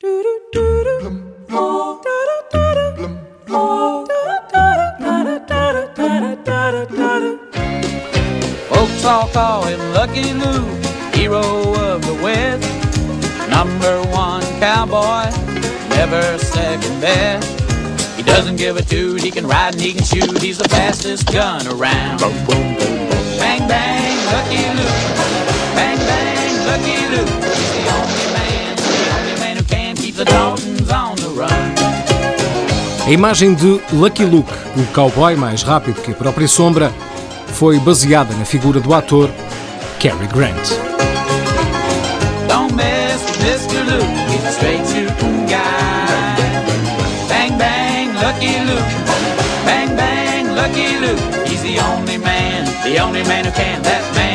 Folks all call him Lucky Luke, hero of the West. Number one cowboy, never second best. He doesn't give a toot, he can ride and he can shoot, he's the fastest gun around. Bang, bang, Lucky Luke. A imagem de Lucky Luke, o cowboy mais rápido que a própria sombra, foi baseada na figura do ator Cary Grant. The only man, man who can.